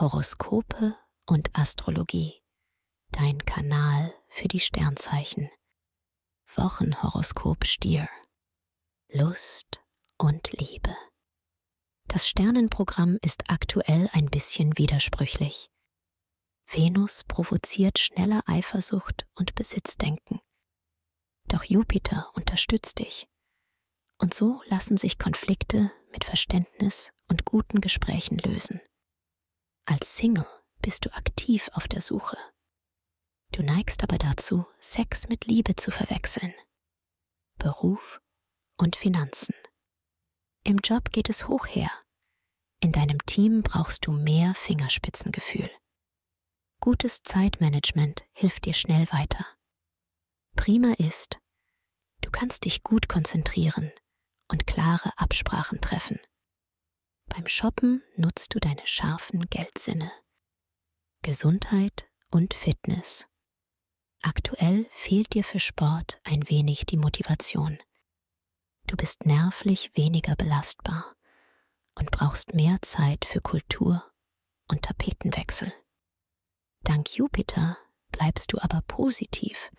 Horoskope und Astrologie. Dein Kanal für die Sternzeichen. Wochenhoroskop Stier. Lust und Liebe. Das Sternenprogramm ist aktuell ein bisschen widersprüchlich. Venus provoziert schnelle Eifersucht und Besitzdenken. Doch Jupiter unterstützt dich. Und so lassen sich Konflikte mit Verständnis und guten Gesprächen lösen. Als Single bist du aktiv auf der Suche. Du neigst aber dazu, Sex mit Liebe zu verwechseln. Beruf und Finanzen. Im Job geht es hoch her. In deinem Team brauchst du mehr Fingerspitzengefühl. Gutes Zeitmanagement hilft dir schnell weiter. Prima ist, du kannst dich gut konzentrieren und klare Absprachen treffen. Shoppen nutzt du deine scharfen Geldsinne. Gesundheit und Fitness. Aktuell fehlt dir für Sport ein wenig die Motivation. Du bist nervlich weniger belastbar und brauchst mehr Zeit für Kultur und Tapetenwechsel. Dank Jupiter bleibst du aber positiv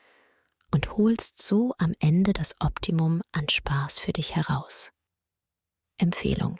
und holst so am Ende das Optimum an Spaß für dich heraus. Empfehlung.